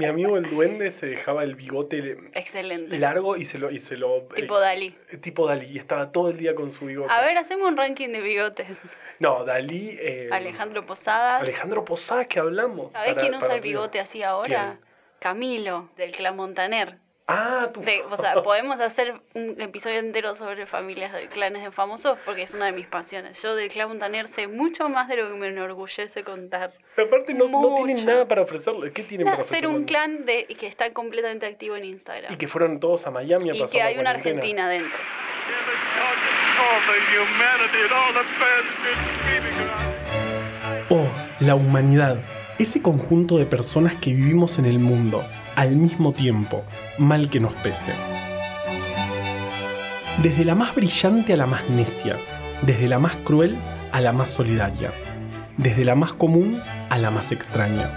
mi amigo el duende se dejaba el bigote Excelente. largo y se lo... Y se lo Tipo Dalí. eh, tipo Dalí. Y estaba todo el día con su bigote. A ver, hacemos un ranking de bigotes. No, Dalí... eh, Alejandro Posadas. Alejandro Posadas que hablamos. ¿Sabés para- quién usa el bigote así ahora? ¿Quién? Camilo, del Clan Montaner. Ah, tu... De- o sea, podemos hacer un episodio entero sobre familias de clanes de famosos porque es una de mis pasiones. Yo del Clan Montaner sé mucho más de lo que me enorgullece contar. Aparte no, no tienen nada para ofrecerle. ¿Qué tienen Nada, para ser ofrecerle? un clan de que está completamente activo en Instagram. Y que fueron todos a Miami a Y pasar que la hay una. Argentina dentro. Oh, la humanidad. Ese conjunto de personas que vivimos en el mundo, al mismo tiempo, mal que nos pese. Desde la más brillante a la más necia, desde la más cruel a la más solidaria, desde la más común a la más extraña.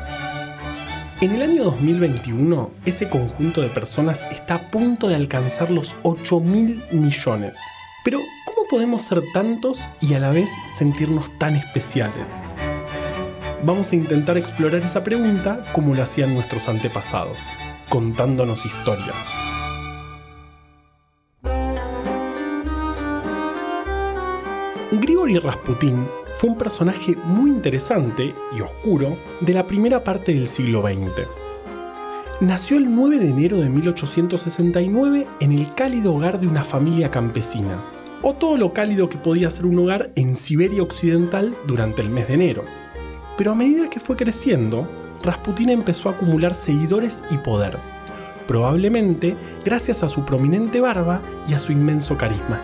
En el año 2021, ese conjunto de personas está a punto de alcanzar los 8 mil millones. Pero, ¿cómo podemos ser tantos y a la vez sentirnos tan especiales? Vamos a intentar explorar esa pregunta como lo hacían nuestros antepasados, contándonos historias. Grigori Rasputin fue un personaje muy interesante y oscuro de la primera parte del siglo XX. Nació el 9 de enero de 1869 en el cálido hogar de una familia campesina, o todo lo cálido que podía ser un hogar en Siberia Occidental durante el mes de enero. Pero a medida que fue creciendo, Rasputin empezó a acumular seguidores y poder, probablemente gracias a su prominente barba y a su inmenso carisma.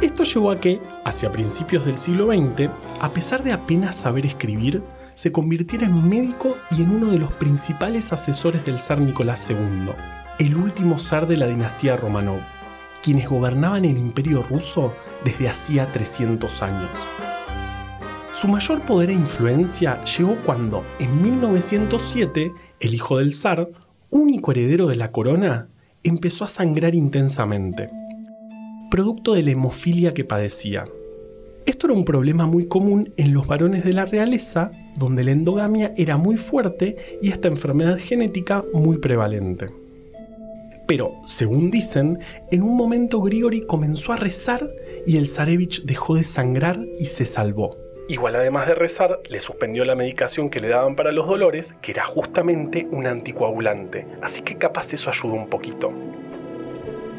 Esto llevó a que, hacia principios del siglo XX, a pesar de apenas saber escribir, se convirtiera en médico y en uno de los principales asesores del zar Nicolás II, el último zar de la dinastía Romanov, quienes gobernaban el imperio ruso desde hacía 300 años. Su mayor poder e influencia llegó cuando, en 1907, el hijo del zar, único heredero de la corona, empezó a sangrar intensamente, producto de la hemofilia que padecía. Esto era un problema muy común en los varones de la realeza, donde la endogamia era muy fuerte y esta enfermedad genética muy prevalente. Pero, según dicen, en un momento Grigori comenzó a rezar y el zarevich dejó de sangrar y se salvó. Igual además de rezar, le suspendió la medicación que le daban para los dolores, que era justamente un anticoagulante, así que capaz eso ayudó un poquito.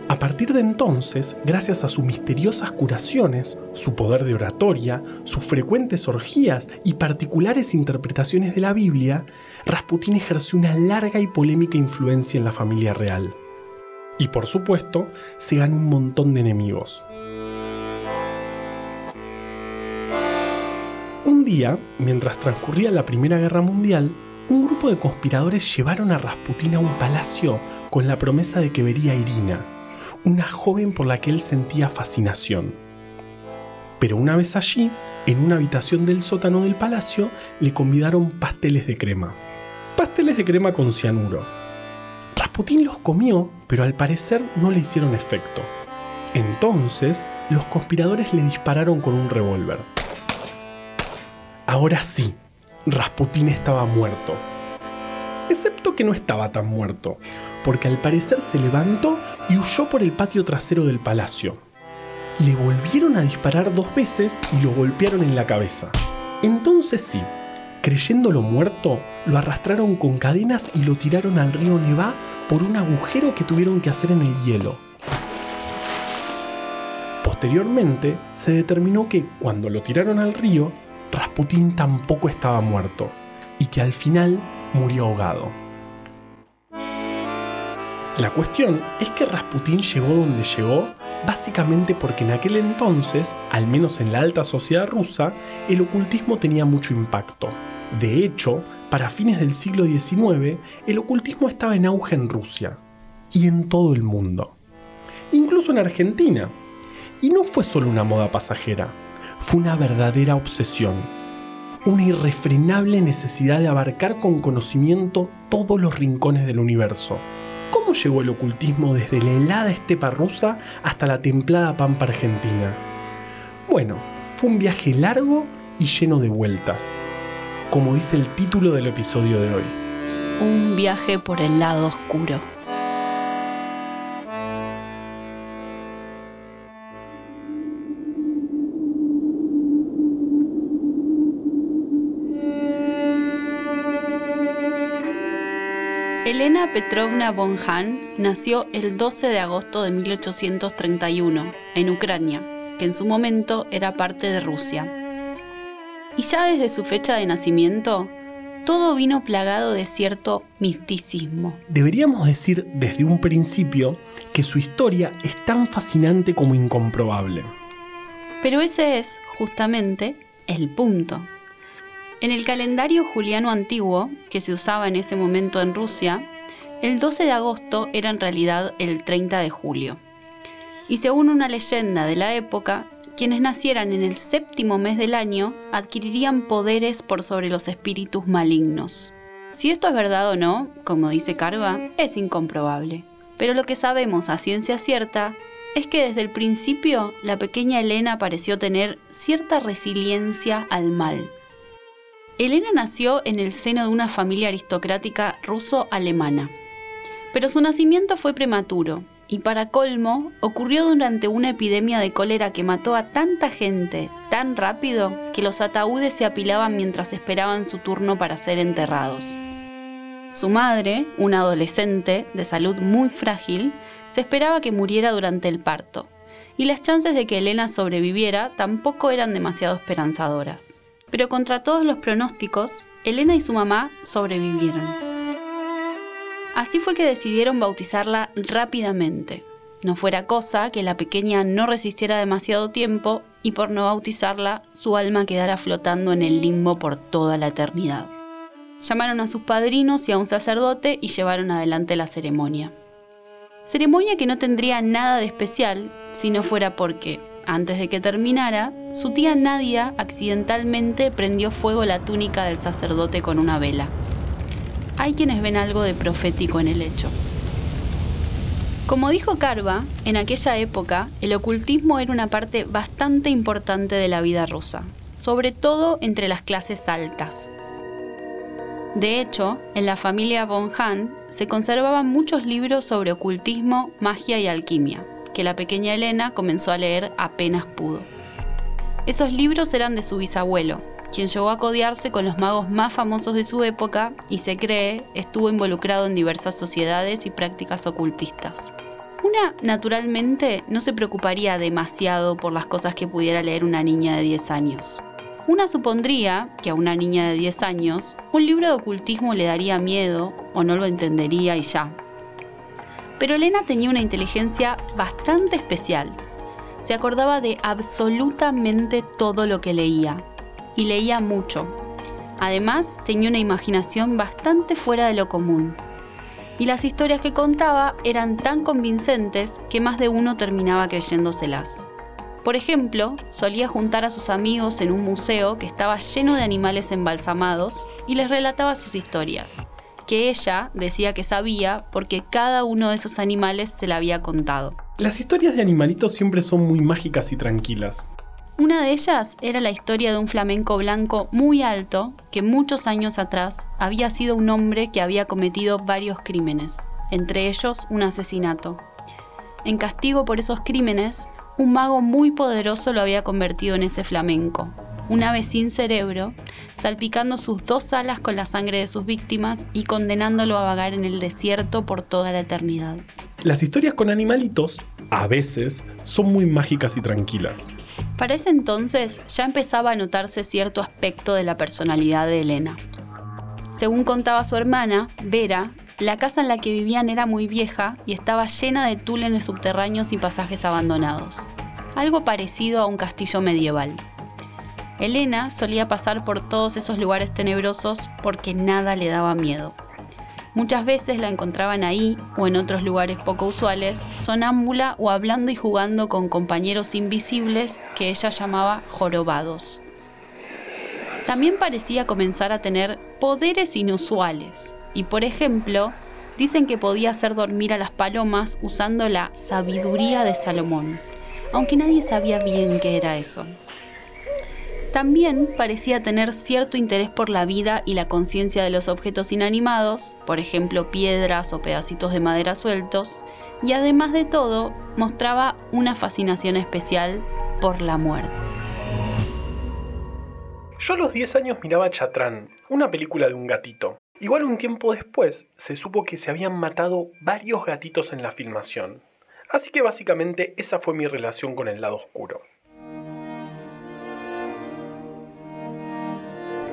A partir de entonces, gracias a sus misteriosas curaciones, su poder de oratoria, sus frecuentes orgías y particulares interpretaciones de la Biblia, Rasputín ejerció una larga y polémica influencia en la familia real. Y por supuesto, se ganó un montón de enemigos. Un día, mientras transcurría la Primera Guerra Mundial, un grupo de conspiradores llevaron a Rasputín a un palacio con la promesa de que vería a Irina, una joven por la que él sentía fascinación. Pero una vez allí, en una habitación del sótano del palacio, le convidaron pasteles de crema. Pasteles de crema con cianuro. Rasputín los comió, pero al parecer no le hicieron efecto. Entonces, los conspiradores le dispararon con un revólver. Ahora sí, Rasputín estaba muerto. Excepto que no estaba tan muerto, porque al parecer se levantó y huyó por el patio trasero del palacio. Le volvieron a disparar dos veces y lo golpearon en la cabeza. Entonces sí, creyéndolo muerto, lo arrastraron con cadenas y lo tiraron al río Nevá por un agujero que tuvieron que hacer en el hielo. Posteriormente, se determinó que cuando lo tiraron al río, Rasputín tampoco estaba muerto y que al final murió ahogado. La cuestión es que Rasputín llegó donde llegó básicamente porque en aquel entonces, al menos en la alta sociedad rusa, el ocultismo tenía mucho impacto. De hecho, para fines del siglo XIX, el ocultismo estaba en auge en Rusia y en todo el mundo, incluso en Argentina. Y no fue solo una moda pasajera, fue una verdadera obsesión, una irrefrenable necesidad de abarcar con conocimiento todos los rincones del universo. ¿Cómo llegó el ocultismo desde la helada estepa rusa hasta la templada pampa argentina? Bueno, fue un viaje largo y lleno de vueltas, como dice el título del episodio de hoy. Un viaje por el lado oscuro. Elena Petrovna von Hahn nació el 12 de agosto de 1831 en Ucrania, que en su momento era parte de Rusia. Y ya desde su fecha de nacimiento, todo vino plagado de cierto misticismo. Deberíamos decir desde un principio que su historia es tan fascinante como incomprobable. Pero ese es, justamente, el punto. En el calendario juliano antiguo, que se usaba en ese momento en Rusia, el 12 de agosto era en realidad el 30 de julio. Y según una leyenda de la época, quienes nacieran en el séptimo mes del año adquirirían poderes por sobre los espíritus malignos. Si esto es verdad o no, como dice Carva, es incomprobable. Pero lo que sabemos a ciencia cierta es que desde el principio la pequeña Elena pareció tener cierta resiliencia al mal Elena nació en el seno de una familia aristocrática ruso-alemana, pero su nacimiento fue prematuro y para colmo ocurrió durante una epidemia de cólera que mató a tanta gente tan rápido que los ataúdes se apilaban mientras esperaban su turno para ser enterrados. Su madre, una adolescente de salud muy frágil, se esperaba que muriera durante el parto, y las chances de que Elena sobreviviera tampoco eran demasiado esperanzadoras. Pero contra todos los pronósticos, Elena y su mamá sobrevivieron. Así fue que decidieron bautizarla rápidamente. No fuera cosa que la pequeña no resistiera demasiado tiempo y por no bautizarla su alma quedara flotando en el limbo por toda la eternidad. Llamaron a sus padrinos y a un sacerdote y llevaron adelante la ceremonia. Ceremonia que no tendría nada de especial si no fuera porque, antes de que terminara, su tía Nadia accidentalmente prendió fuego la túnica del sacerdote con una vela. Hay quienes ven algo de profético en el hecho. Como dijo Carva, en aquella época el ocultismo era una parte bastante importante de la vida rusa, sobre todo entre las clases altas. De hecho, en la familia von Hahn se conservaban muchos libros sobre ocultismo, magia y alquimia, que la pequeña Elena comenzó a leer apenas pudo. Esos libros eran de su bisabuelo, quien llegó a codiarse con los magos más famosos de su época y se cree estuvo involucrado en diversas sociedades y prácticas ocultistas. Una, naturalmente, no se preocuparía demasiado por las cosas que pudiera leer una niña de 10 años. Una supondría que a una niña de 10 años un libro de ocultismo le daría miedo o no lo entendería y ya, pero Elena tenía una inteligencia bastante especial. Se acordaba de absolutamente todo lo que leía, y leía mucho. Además, tenía una imaginación bastante fuera de lo común. Y las historias que contaba eran tan convincentes que más de uno terminaba creyéndoselas. Por ejemplo, solía juntar a sus amigos en un museo que estaba lleno de animales embalsamados y les relataba sus historias que ella decía que sabía porque cada uno de esos animales se la había contado. Las historias de animalitos siempre son muy mágicas y tranquilas. Una de ellas era la historia de un flamenco blanco muy alto que muchos años atrás había sido un hombre que había cometido varios crímenes, entre ellos un asesinato. En castigo por esos crímenes, un mago muy poderoso lo había convertido en ese flamenco, un ave sin cerebro, salpicando sus dos alas con la sangre de sus víctimas y condenándolo a vagar en el desierto por toda la eternidad. Las historias con animalitos, a veces, son muy mágicas y tranquilas. Para ese entonces ya empezaba a notarse cierto aspecto de la personalidad de Elena. Según contaba su hermana, Vera, la casa en la que vivían era muy vieja y estaba llena de túneles subterráneos y pasajes abandonados. Algo parecido a un castillo medieval. Elena solía pasar por todos esos lugares tenebrosos porque nada le daba miedo. Muchas veces la encontraban ahí o en otros lugares poco usuales, sonámbula o hablando y jugando con compañeros invisibles que ella llamaba jorobados. También parecía comenzar a tener poderes inusuales y, por ejemplo, dicen que podía hacer dormir a las palomas usando la sabiduría de Salomón, aunque nadie sabía bien qué era eso. También parecía tener cierto interés por la vida y la conciencia de los objetos inanimados, por ejemplo piedras o pedacitos de madera sueltos, y además de todo mostraba una fascinación especial por la muerte. Yo a los 10 años miraba Chatrán, una película de un gatito. Igual un tiempo después se supo que se habían matado varios gatitos en la filmación. Así que básicamente esa fue mi relación con el lado oscuro.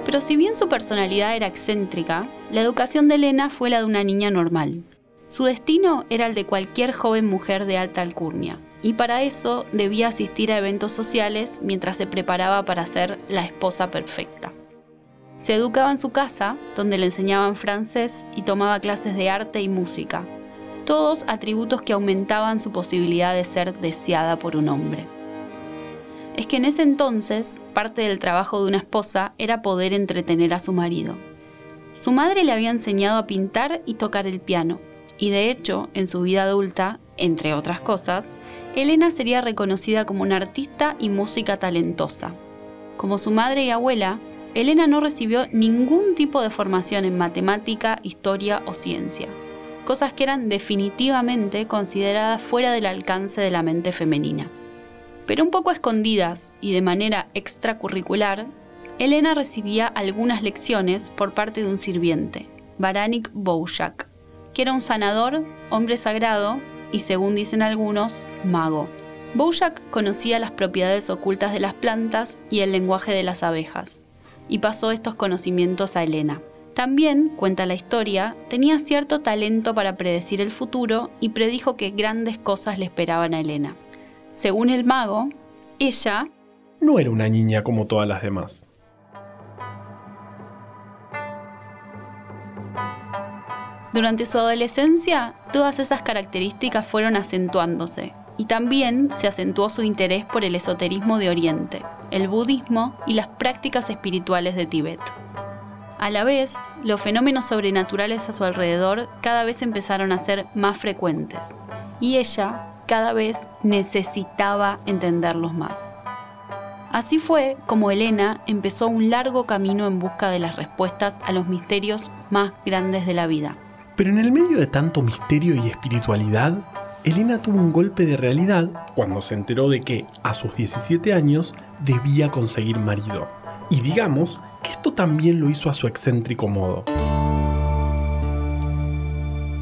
Pero si bien su personalidad era excéntrica, la educación de Elena fue la de una niña normal. Su destino era el de cualquier joven mujer de alta alcurnia, y para eso debía asistir a eventos sociales mientras se preparaba para ser la esposa perfecta. Se educaba en su casa, donde le enseñaban francés y tomaba clases de arte y música, todos atributos que aumentaban su posibilidad de ser deseada por un hombre es que en ese entonces parte del trabajo de una esposa era poder entretener a su marido. Su madre le había enseñado a pintar y tocar el piano, y de hecho, en su vida adulta, entre otras cosas, Elena sería reconocida como una artista y música talentosa. Como su madre y abuela, Elena no recibió ningún tipo de formación en matemática, historia o ciencia, cosas que eran definitivamente consideradas fuera del alcance de la mente femenina. Pero un poco escondidas y de manera extracurricular, Elena recibía algunas lecciones por parte de un sirviente, Baranik Bouchak, que era un sanador, hombre sagrado y, según dicen algunos, mago. Bouchak conocía las propiedades ocultas de las plantas y el lenguaje de las abejas, y pasó estos conocimientos a Elena. También, cuenta la historia, tenía cierto talento para predecir el futuro y predijo que grandes cosas le esperaban a Elena. Según el mago, ella no era una niña como todas las demás. Durante su adolescencia, todas esas características fueron acentuándose, y también se acentuó su interés por el esoterismo de Oriente, el budismo y las prácticas espirituales de Tíbet. A la vez, los fenómenos sobrenaturales a su alrededor cada vez empezaron a ser más frecuentes, y ella cada vez necesitaba entenderlos más. Así fue como Elena empezó un largo camino en busca de las respuestas a los misterios más grandes de la vida. Pero en el medio de tanto misterio y espiritualidad, Elena tuvo un golpe de realidad cuando se enteró de que, a sus 17 años, debía conseguir marido. Y digamos que esto también lo hizo a su excéntrico modo.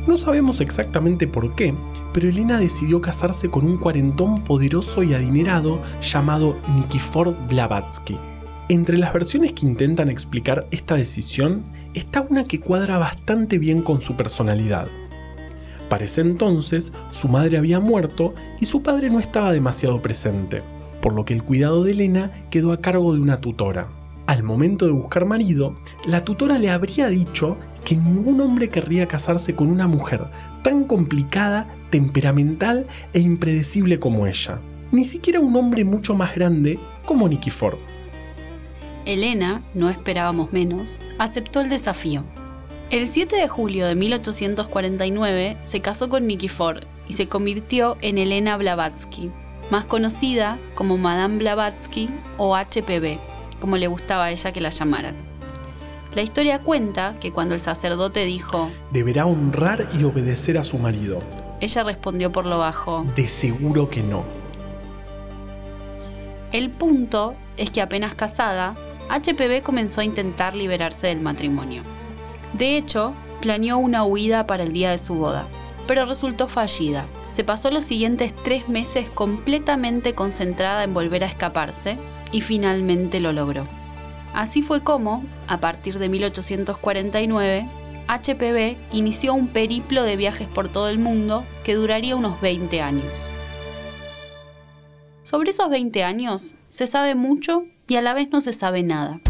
No sabemos exactamente por qué, pero Elena decidió casarse con un cuarentón poderoso y adinerado llamado Nikifor Blavatsky. Entre las versiones que intentan explicar esta decisión está una que cuadra bastante bien con su personalidad. Para ese entonces, su madre había muerto y su padre no estaba demasiado presente, por lo que el cuidado de Elena quedó a cargo de una tutora. Al momento de buscar marido, la tutora le habría dicho que ningún hombre querría casarse con una mujer tan complicada, temperamental e impredecible como ella. Ni siquiera un hombre mucho más grande como Nicky Ford. Elena, no esperábamos menos, aceptó el desafío. El 7 de julio de 1849 se casó con Nicky Ford y se convirtió en Elena Blavatsky, más conocida como Madame Blavatsky o HPV, como le gustaba a ella que la llamaran. La historia cuenta que cuando el sacerdote dijo, Deberá honrar y obedecer a su marido. Ella respondió por lo bajo, De seguro que no. El punto es que apenas casada, HPV comenzó a intentar liberarse del matrimonio. De hecho, planeó una huida para el día de su boda, pero resultó fallida. Se pasó los siguientes tres meses completamente concentrada en volver a escaparse y finalmente lo logró. Así fue como, a partir de 1849, HPV inició un periplo de viajes por todo el mundo que duraría unos 20 años. Sobre esos 20 años se sabe mucho y a la vez no se sabe nada.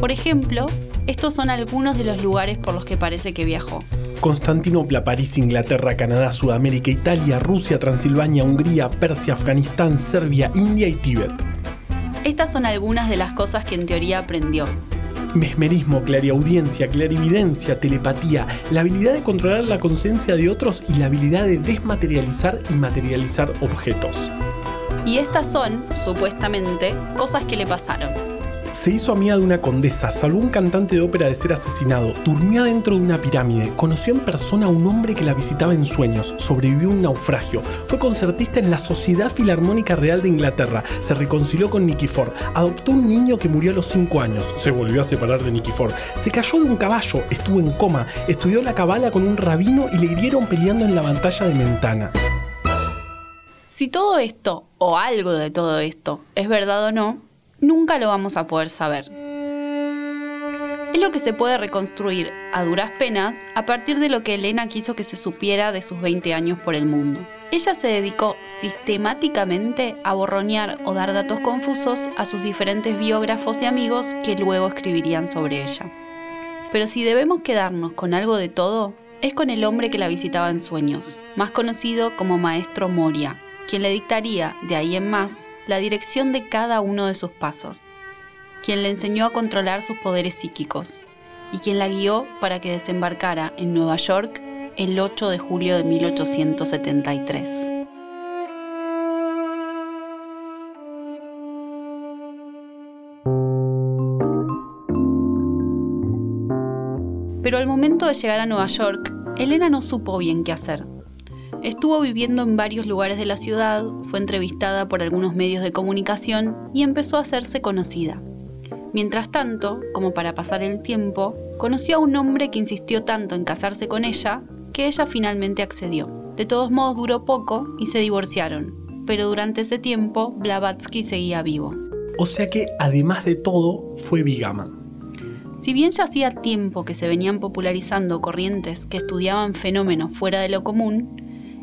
Por ejemplo, estos son algunos de los lugares por los que parece que viajó. Constantinopla, París, Inglaterra, Canadá, Sudamérica, Italia, Rusia, Transilvania, Hungría, Persia, Afganistán, Serbia, India y Tíbet. Estas son algunas de las cosas que en teoría aprendió. Mesmerismo, clariaudiencia, clarividencia, telepatía, la habilidad de controlar la conciencia de otros y la habilidad de desmaterializar y materializar objetos. Y estas son, supuestamente, cosas que le pasaron. Se hizo amiga de una condesa, salvó un cantante de ópera de ser asesinado, durmió adentro de una pirámide, conoció en persona a un hombre que la visitaba en sueños, sobrevivió a un naufragio, fue concertista en la Sociedad Filarmónica Real de Inglaterra, se reconcilió con Nicky Ford, adoptó un niño que murió a los 5 años, se volvió a separar de Nicky Ford, se cayó de un caballo, estuvo en coma, estudió la cabala con un rabino y le hirieron peleando en la batalla de Mentana. Si todo esto, o algo de todo esto, es verdad o no, nunca lo vamos a poder saber. Es lo que se puede reconstruir a duras penas a partir de lo que Elena quiso que se supiera de sus 20 años por el mundo. Ella se dedicó sistemáticamente a borronear o dar datos confusos a sus diferentes biógrafos y amigos que luego escribirían sobre ella. Pero si debemos quedarnos con algo de todo, es con el hombre que la visitaba en sueños, más conocido como Maestro Moria, quien le dictaría, de ahí en más, la dirección de cada uno de sus pasos, quien le enseñó a controlar sus poderes psíquicos y quien la guió para que desembarcara en Nueva York el 8 de julio de 1873. Pero al momento de llegar a Nueva York, Elena no supo bien qué hacer. Estuvo viviendo en varios lugares de la ciudad, fue entrevistada por algunos medios de comunicación y empezó a hacerse conocida. Mientras tanto, como para pasar el tiempo, conoció a un hombre que insistió tanto en casarse con ella que ella finalmente accedió. De todos modos duró poco y se divorciaron, pero durante ese tiempo Blavatsky seguía vivo. O sea que, además de todo, fue bigama. Si bien ya hacía tiempo que se venían popularizando corrientes que estudiaban fenómenos fuera de lo común,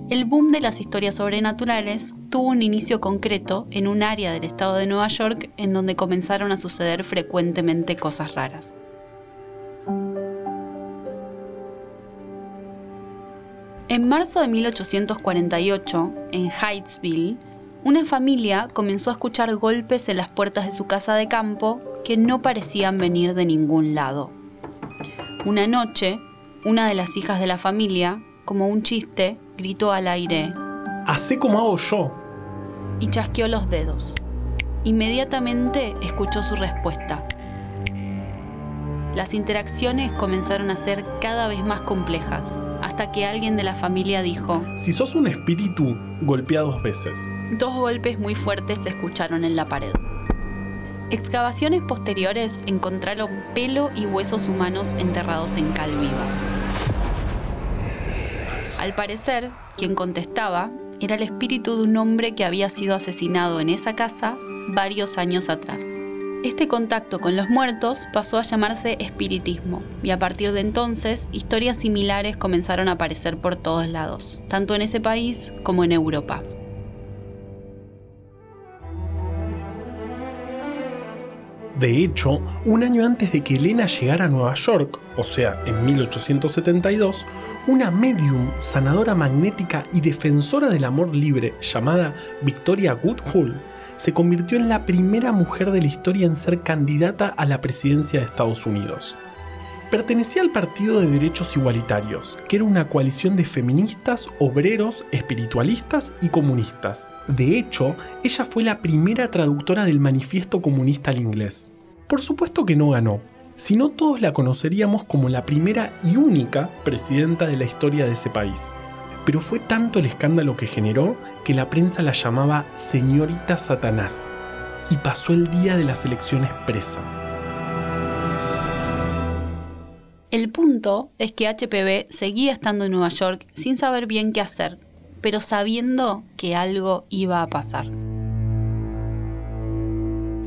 el boom de las historias sobrenaturales tuvo un inicio concreto en un área del estado de Nueva York en donde comenzaron a suceder frecuentemente cosas raras. En marzo de 1848, en Hydesville, una familia comenzó a escuchar golpes en las puertas de su casa de campo que no parecían venir de ningún lado. Una noche, una de las hijas de la familia, como un chiste, gritó al aire. Hacé como hago yo. Y chasqueó los dedos. Inmediatamente escuchó su respuesta. Las interacciones comenzaron a ser cada vez más complejas, hasta que alguien de la familia dijo, Si sos un espíritu, golpea dos veces. Dos golpes muy fuertes se escucharon en la pared. Excavaciones posteriores encontraron pelo y huesos humanos enterrados en cal viva. Al parecer, quien contestaba era el espíritu de un hombre que había sido asesinado en esa casa varios años atrás. Este contacto con los muertos pasó a llamarse espiritismo y a partir de entonces historias similares comenzaron a aparecer por todos lados, tanto en ese país como en Europa. De hecho, un año antes de que Elena llegara a Nueva York, o sea, en 1872, una medium, sanadora magnética y defensora del amor libre llamada Victoria Goodhull se convirtió en la primera mujer de la historia en ser candidata a la presidencia de Estados Unidos. Pertenecía al Partido de Derechos Igualitarios, que era una coalición de feministas, obreros, espiritualistas y comunistas. De hecho, ella fue la primera traductora del Manifiesto Comunista al inglés. Por supuesto que no ganó, sino todos la conoceríamos como la primera y única presidenta de la historia de ese país. Pero fue tanto el escándalo que generó que la prensa la llamaba señorita Satanás y pasó el día de las elecciones presa. El punto es que HPV seguía estando en Nueva York sin saber bien qué hacer, pero sabiendo que algo iba a pasar.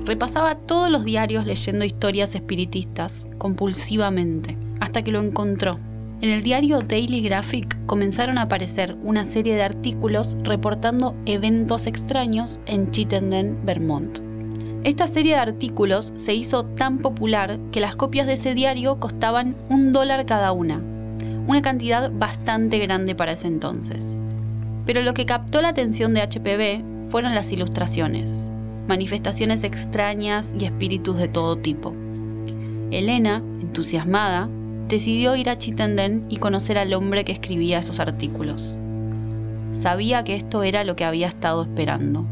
Repasaba todos los diarios leyendo historias espiritistas, compulsivamente, hasta que lo encontró. En el diario Daily Graphic comenzaron a aparecer una serie de artículos reportando eventos extraños en Chittenden, Vermont. Esta serie de artículos se hizo tan popular que las copias de ese diario costaban un dólar cada una, una cantidad bastante grande para ese entonces. Pero lo que captó la atención de HPV fueron las ilustraciones, manifestaciones extrañas y espíritus de todo tipo. Elena, entusiasmada, decidió ir a Chittenden y conocer al hombre que escribía esos artículos. Sabía que esto era lo que había estado esperando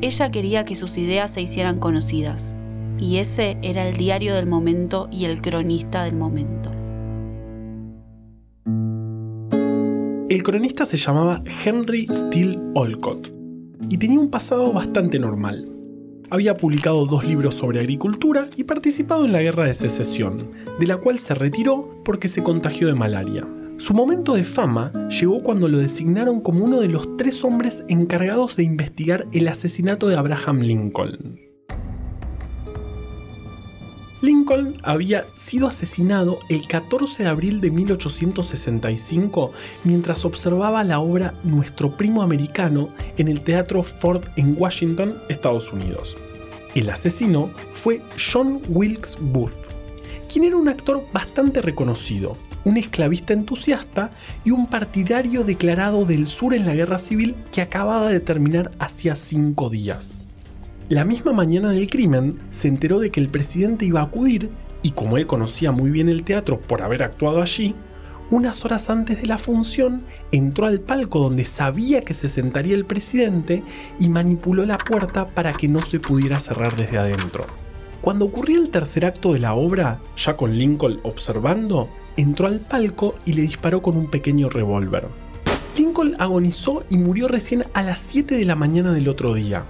ella quería que sus ideas se hicieran conocidas. Y ese era el diario del momento y el cronista del momento. El cronista se llamaba Henry Steele Olcott y tenía un pasado bastante normal. Había publicado dos libros sobre agricultura y participado en la Guerra de Secesión, de la cual se retiró porque se contagió de malaria. Su momento de fama llegó cuando lo designaron como uno de los tres hombres encargados de investigar el asesinato de Abraham Lincoln. Lincoln había sido asesinado el 14 de abril de 1865 mientras observaba la obra Nuestro primo americano en el Teatro Ford en Washington, Estados Unidos. El asesino fue John Wilkes Booth, quien era un actor bastante reconocido, un esclavista entusiasta y un partidario declarado del sur en la guerra civil que acababa de terminar hacía cinco días. La misma mañana del crimen se enteró de que el presidente iba a acudir y como él conocía muy bien el teatro por haber actuado allí, unas horas antes de la función entró al palco donde sabía que se sentaría el presidente y manipuló la puerta para que no se pudiera cerrar desde adentro. Cuando ocurrió el tercer acto de la obra, ya con Lincoln observando, entró al palco y le disparó con un pequeño revólver. Lincoln agonizó y murió recién a las 7 de la mañana del otro día.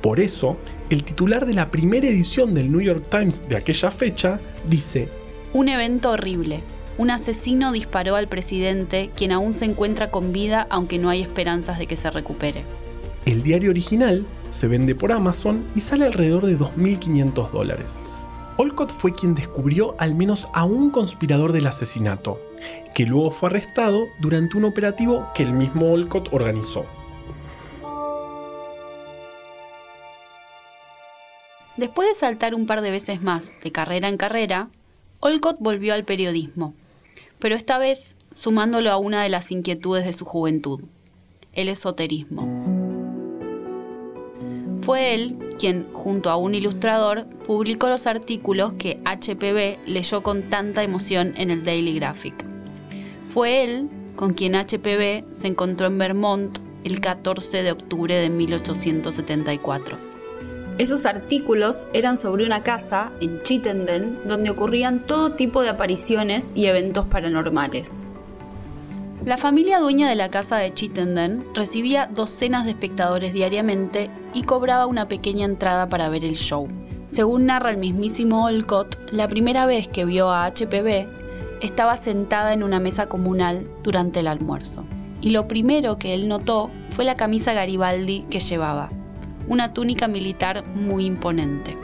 Por eso, el titular de la primera edición del New York Times de aquella fecha dice, Un evento horrible. Un asesino disparó al presidente, quien aún se encuentra con vida aunque no hay esperanzas de que se recupere. El diario original se vende por Amazon y sale alrededor de 2.500 dólares. Olcott fue quien descubrió al menos a un conspirador del asesinato, que luego fue arrestado durante un operativo que el mismo Olcott organizó. Después de saltar un par de veces más de carrera en carrera, Olcott volvió al periodismo, pero esta vez sumándolo a una de las inquietudes de su juventud, el esoterismo. Fue él quien, junto a un ilustrador, publicó los artículos que HPV leyó con tanta emoción en el Daily Graphic. Fue él con quien HPV se encontró en Vermont el 14 de octubre de 1874 esos artículos eran sobre una casa en Chittenden donde ocurrían todo tipo de apariciones y eventos paranormales. La familia dueña de la casa de Chittenden recibía docenas de espectadores diariamente y cobraba una pequeña entrada para ver el show. Según narra el mismísimo Olcott, la primera vez que vio a HPV estaba sentada en una mesa comunal durante el almuerzo. Y lo primero que él notó fue la camisa Garibaldi que llevaba una túnica militar muy imponente.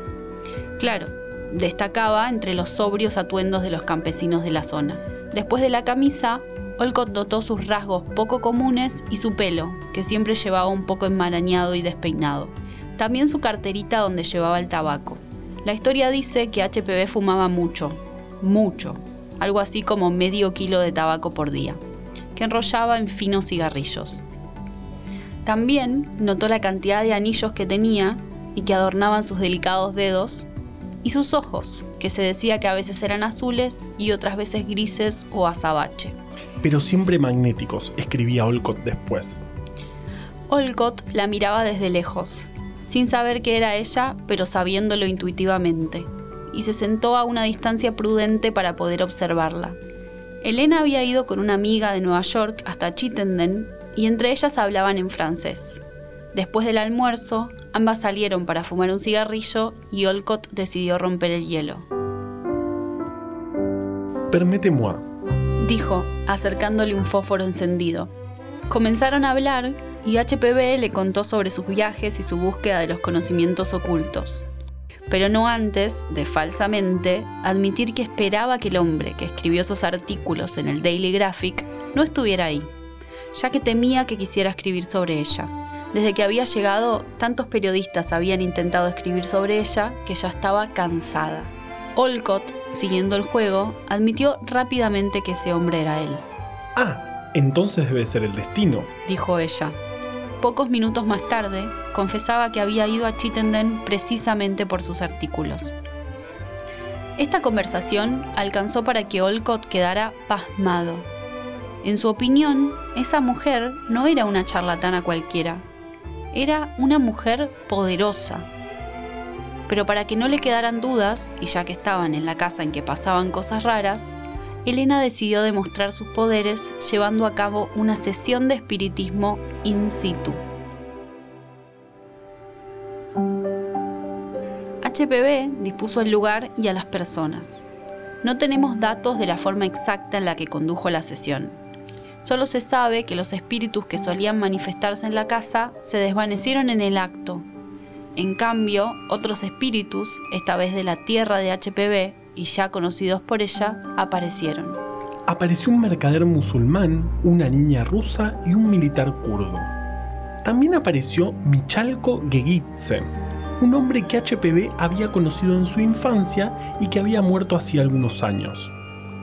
Claro, destacaba entre los sobrios atuendos de los campesinos de la zona. Después de la camisa, Olcott notó sus rasgos poco comunes y su pelo, que siempre llevaba un poco enmarañado y despeinado. También su carterita donde llevaba el tabaco. La historia dice que HPV fumaba mucho, mucho, algo así como medio kilo de tabaco por día, que enrollaba en finos cigarrillos. También notó la cantidad de anillos que tenía y que adornaban sus delicados dedos, y sus ojos, que se decía que a veces eran azules y otras veces grises o azabache. Pero siempre magnéticos, escribía Olcott después. Olcott la miraba desde lejos, sin saber que era ella, pero sabiéndolo intuitivamente, y se sentó a una distancia prudente para poder observarla. Elena había ido con una amiga de Nueva York hasta Chittenden y entre ellas hablaban en francés. Después del almuerzo, ambas salieron para fumar un cigarrillo y Olcott decidió romper el hielo. Permíteme, dijo, acercándole un fósforo encendido. Comenzaron a hablar y HPV le contó sobre sus viajes y su búsqueda de los conocimientos ocultos. Pero no antes de falsamente admitir que esperaba que el hombre que escribió esos artículos en el Daily Graphic no estuviera ahí ya que temía que quisiera escribir sobre ella. Desde que había llegado, tantos periodistas habían intentado escribir sobre ella que ya estaba cansada. Olcott, siguiendo el juego, admitió rápidamente que ese hombre era él. Ah, entonces debe ser el destino, dijo ella. Pocos minutos más tarde, confesaba que había ido a Chittenden precisamente por sus artículos. Esta conversación alcanzó para que Olcott quedara pasmado en su opinión, esa mujer no era una charlatana cualquiera. Era una mujer poderosa. Pero para que no le quedaran dudas, y ya que estaban en la casa en que pasaban cosas raras, Elena decidió demostrar sus poderes llevando a cabo una sesión de espiritismo in situ. HPV dispuso el lugar y a las personas. No tenemos datos de la forma exacta en la que condujo la sesión. Solo se sabe que los espíritus que solían manifestarse en la casa se desvanecieron en el acto. En cambio, otros espíritus, esta vez de la tierra de HPV y ya conocidos por ella, aparecieron. Apareció un mercader musulmán, una niña rusa y un militar kurdo. También apareció Michalko Gegitze, un hombre que HPV había conocido en su infancia y que había muerto hacía algunos años.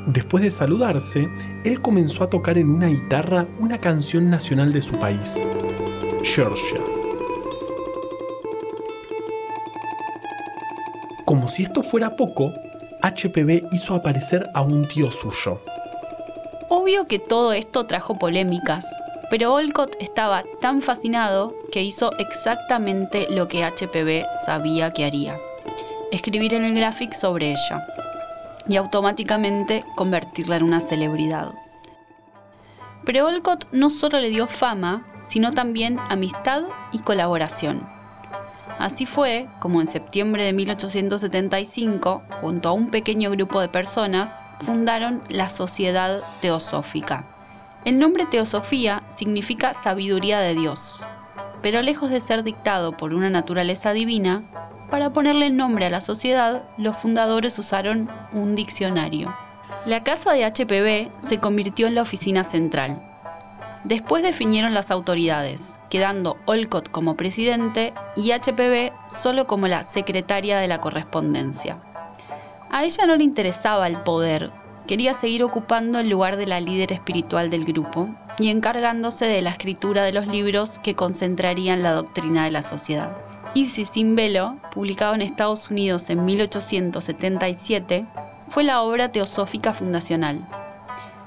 Después de saludarse, él comenzó a tocar en una guitarra una canción nacional de su país, Georgia. Como si esto fuera poco, HPV hizo aparecer a un tío suyo. Obvio que todo esto trajo polémicas, pero Olcott estaba tan fascinado que hizo exactamente lo que HPV sabía que haría. Escribir en el graphic sobre ella y automáticamente convertirla en una celebridad. Pero Olcott no solo le dio fama, sino también amistad y colaboración. Así fue como en septiembre de 1875, junto a un pequeño grupo de personas, fundaron la Sociedad Teosófica el nombre Teosofía significa sabiduría de Dios, pero lejos de ser dictado por una naturaleza divina, para ponerle nombre a la sociedad, los fundadores usaron un diccionario. La casa de HPV se convirtió en la oficina central. Después definieron las autoridades, quedando Olcott como presidente y HPV solo como la secretaria de la correspondencia. A ella no le interesaba el poder, quería seguir ocupando el lugar de la líder espiritual del grupo y encargándose de la escritura de los libros que concentrarían la doctrina de la sociedad. Isis sin velo, publicado en Estados Unidos en 1877, fue la obra teosófica fundacional,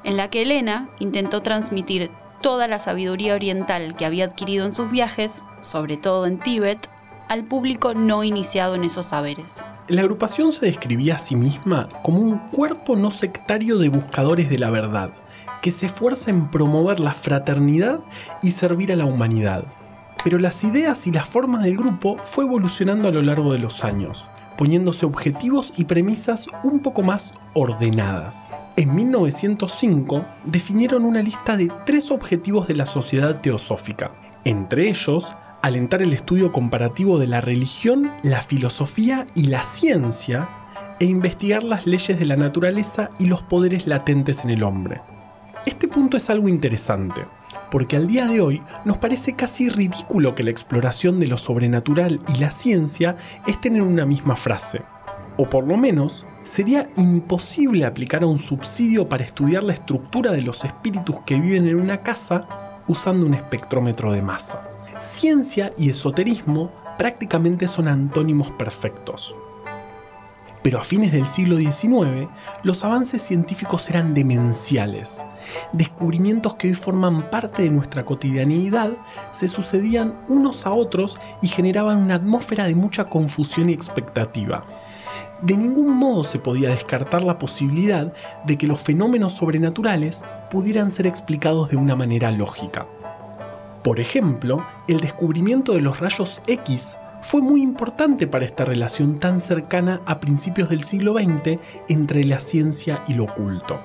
en la que Elena intentó transmitir toda la sabiduría oriental que había adquirido en sus viajes, sobre todo en Tíbet, al público no iniciado en esos saberes. La agrupación se describía a sí misma como un cuerpo no sectario de buscadores de la verdad, que se esfuerza en promover la fraternidad y servir a la humanidad. Pero las ideas y las formas del grupo fue evolucionando a lo largo de los años, poniéndose objetivos y premisas un poco más ordenadas. En 1905 definieron una lista de tres objetivos de la sociedad teosófica, entre ellos alentar el estudio comparativo de la religión, la filosofía y la ciencia e investigar las leyes de la naturaleza y los poderes latentes en el hombre. Este punto es algo interesante, porque al día de hoy nos parece casi ridículo que la exploración de lo sobrenatural y la ciencia estén en una misma frase. O por lo menos, sería imposible aplicar a un subsidio para estudiar la estructura de los espíritus que viven en una casa usando un espectrómetro de masa ciencia y esoterismo prácticamente son antónimos perfectos. Pero a fines del siglo XIX, los avances científicos eran demenciales. Descubrimientos que hoy forman parte de nuestra cotidianidad se sucedían unos a otros y generaban una atmósfera de mucha confusión y expectativa. De ningún modo se podía descartar la posibilidad de que los fenómenos sobrenaturales pudieran ser explicados de una manera lógica. Por ejemplo, el descubrimiento de los rayos X fue muy importante para esta relación tan cercana a principios del siglo XX entre la ciencia y lo oculto.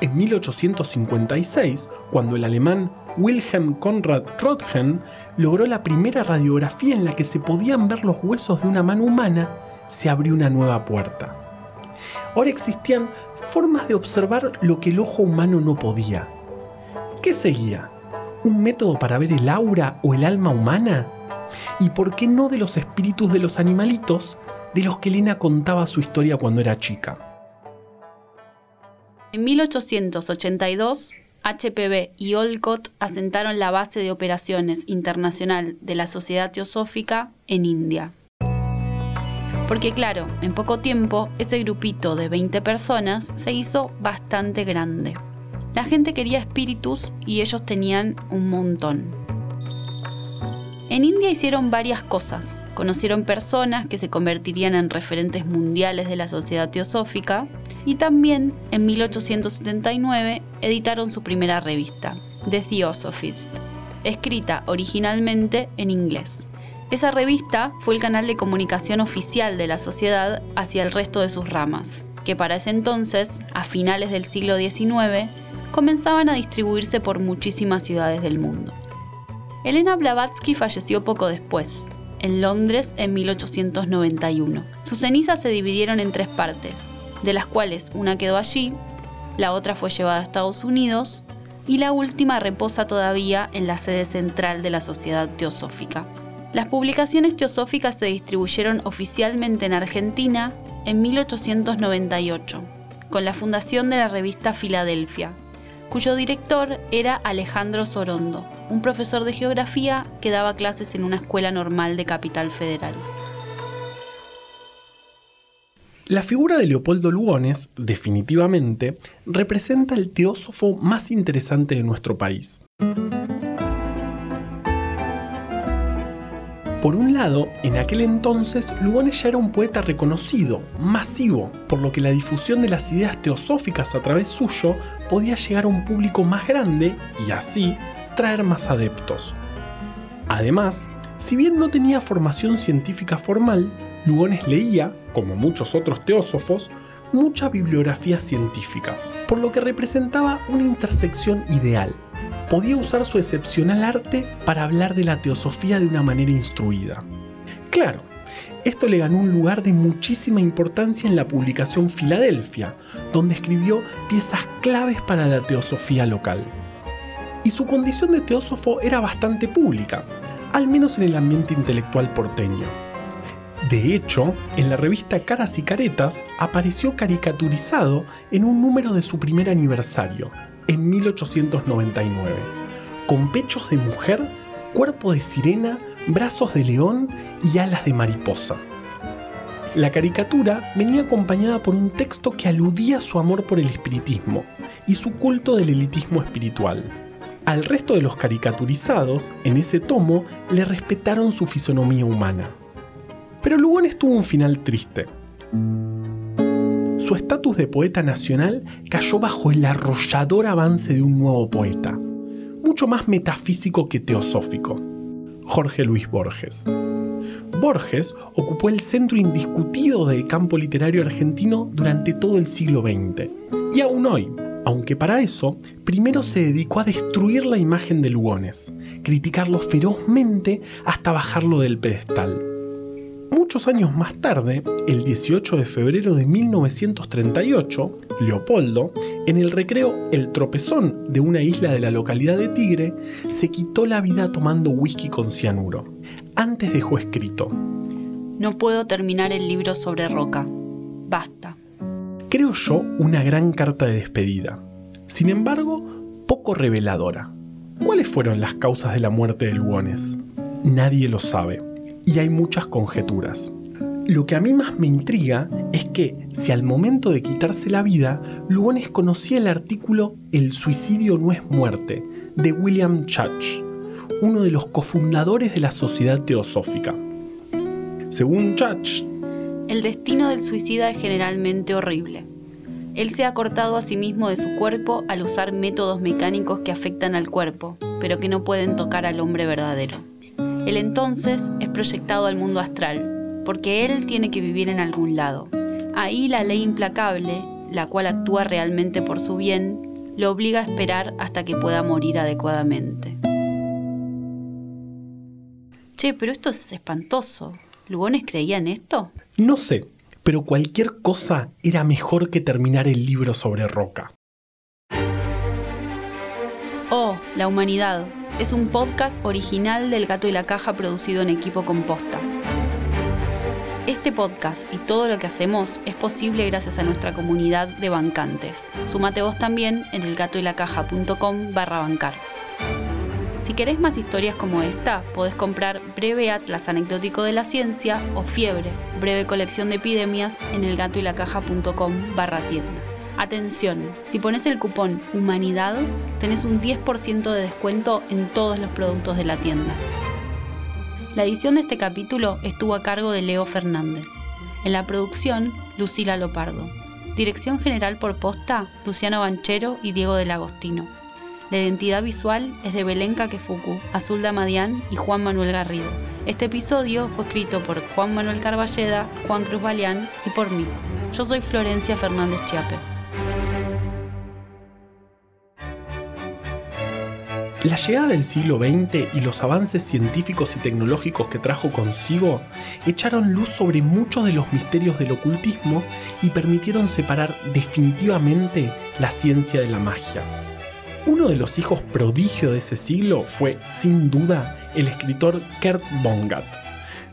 En 1856, cuando el alemán Wilhelm Conrad Röntgen logró la primera radiografía en la que se podían ver los huesos de una mano humana, se abrió una nueva puerta. Ahora existían formas de observar lo que el ojo humano no podía. ¿Qué seguía? un método para ver el aura o el alma humana? ¿Y por qué no de los espíritus de los animalitos de los que Lena contaba su historia cuando era chica? En 1882, HPV y Olcott asentaron la base de operaciones internacional de la Sociedad Teosófica en India. Porque claro, en poco tiempo ese grupito de 20 personas se hizo bastante grande. La gente quería espíritus y ellos tenían un montón. En India hicieron varias cosas. Conocieron personas que se convertirían en referentes mundiales de la sociedad teosófica y también en 1879 editaron su primera revista, The Theosophist, escrita originalmente en inglés. Esa revista fue el canal de comunicación oficial de la sociedad hacia el resto de sus ramas, que para ese entonces, a finales del siglo XIX, comenzaban a distribuirse por muchísimas ciudades del mundo. Elena Blavatsky falleció poco después, en Londres en 1891. Sus cenizas se dividieron en tres partes, de las cuales una quedó allí, la otra fue llevada a Estados Unidos y la última reposa todavía en la sede central de la Sociedad Teosófica. Las publicaciones teosóficas se distribuyeron oficialmente en Argentina en 1898, con la fundación de la revista Filadelfia, cuyo director era Alejandro Sorondo, un profesor de geografía que daba clases en una escuela normal de Capital Federal. La figura de Leopoldo Lugones, definitivamente, representa el teósofo más interesante de nuestro país. Por un lado, en aquel entonces Lugones ya era un poeta reconocido, masivo, por lo que la difusión de las ideas teosóficas a través suyo podía llegar a un público más grande y así traer más adeptos. Además, si bien no tenía formación científica formal, Lugones leía, como muchos otros teósofos, mucha bibliografía científica, por lo que representaba una intersección ideal podía usar su excepcional arte para hablar de la teosofía de una manera instruida. Claro, esto le ganó un lugar de muchísima importancia en la publicación Filadelfia, donde escribió piezas claves para la teosofía local. Y su condición de teósofo era bastante pública, al menos en el ambiente intelectual porteño. De hecho, en la revista Caras y Caretas apareció caricaturizado en un número de su primer aniversario, en 1899, con pechos de mujer, cuerpo de sirena, brazos de león y alas de mariposa. La caricatura venía acompañada por un texto que aludía a su amor por el espiritismo y su culto del elitismo espiritual. Al resto de los caricaturizados, en ese tomo, le respetaron su fisonomía humana. Pero Lugones tuvo un final triste su estatus de poeta nacional cayó bajo el arrollador avance de un nuevo poeta, mucho más metafísico que teosófico, Jorge Luis Borges. Borges ocupó el centro indiscutido del campo literario argentino durante todo el siglo XX, y aún hoy, aunque para eso primero se dedicó a destruir la imagen de Lugones, criticarlo ferozmente hasta bajarlo del pedestal Muchos años más tarde, el 18 de febrero de 1938, Leopoldo, en el recreo El Tropezón de una isla de la localidad de Tigre, se quitó la vida tomando whisky con cianuro. Antes dejó escrito: No puedo terminar el libro sobre Roca. Basta. Creo yo una gran carta de despedida. Sin embargo, poco reveladora. ¿Cuáles fueron las causas de la muerte de Lugones? Nadie lo sabe y hay muchas conjeturas. Lo que a mí más me intriga es que si al momento de quitarse la vida, Lugones conocía el artículo El suicidio no es muerte de William Church, uno de los cofundadores de la Sociedad Teosófica. Según Church, el destino del suicida es generalmente horrible. Él se ha cortado a sí mismo de su cuerpo al usar métodos mecánicos que afectan al cuerpo, pero que no pueden tocar al hombre verdadero. El entonces es proyectado al mundo astral, porque él tiene que vivir en algún lado. Ahí la ley implacable, la cual actúa realmente por su bien, lo obliga a esperar hasta que pueda morir adecuadamente. Che, pero esto es espantoso. ¿Lugones creía en esto? No sé, pero cualquier cosa era mejor que terminar el libro sobre Roca. Oh, la humanidad, es un podcast original del Gato y la Caja producido en equipo composta. Este podcast y todo lo que hacemos es posible gracias a nuestra comunidad de bancantes. Sumate vos también en elgatoylacaja.com barra bancar. Si querés más historias como esta, podés comprar Breve Atlas Anecdótico de la Ciencia o Fiebre, breve colección de epidemias en elgatoylacaja.com barra tienda. Atención, si pones el cupón HUMANIDAD, tenés un 10% de descuento en todos los productos de la tienda. La edición de este capítulo estuvo a cargo de Leo Fernández. En la producción, Lucila Lopardo. Dirección general por posta, Luciano Banchero y Diego del Agostino. La identidad visual es de Belén Kakefuku, Azul Madián y Juan Manuel Garrido. Este episodio fue escrito por Juan Manuel Carballeda, Juan Cruz Balián y por mí. Yo soy Florencia Fernández Chiape. La llegada del siglo XX y los avances científicos y tecnológicos que trajo consigo echaron luz sobre muchos de los misterios del ocultismo y permitieron separar definitivamente la ciencia de la magia. Uno de los hijos prodigio de ese siglo fue, sin duda, el escritor Kurt Vonnegut,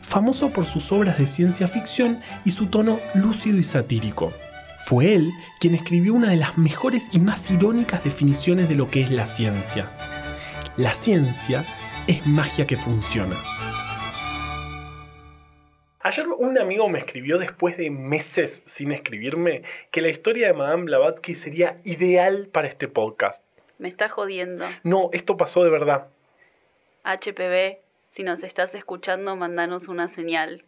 famoso por sus obras de ciencia ficción y su tono lúcido y satírico. Fue él quien escribió una de las mejores y más irónicas definiciones de lo que es la ciencia. La ciencia es magia que funciona. Ayer un amigo me escribió después de meses sin escribirme que la historia de Madame Blavatsky sería ideal para este podcast. Me está jodiendo. No, esto pasó de verdad. HPV, si nos estás escuchando, mandanos una señal.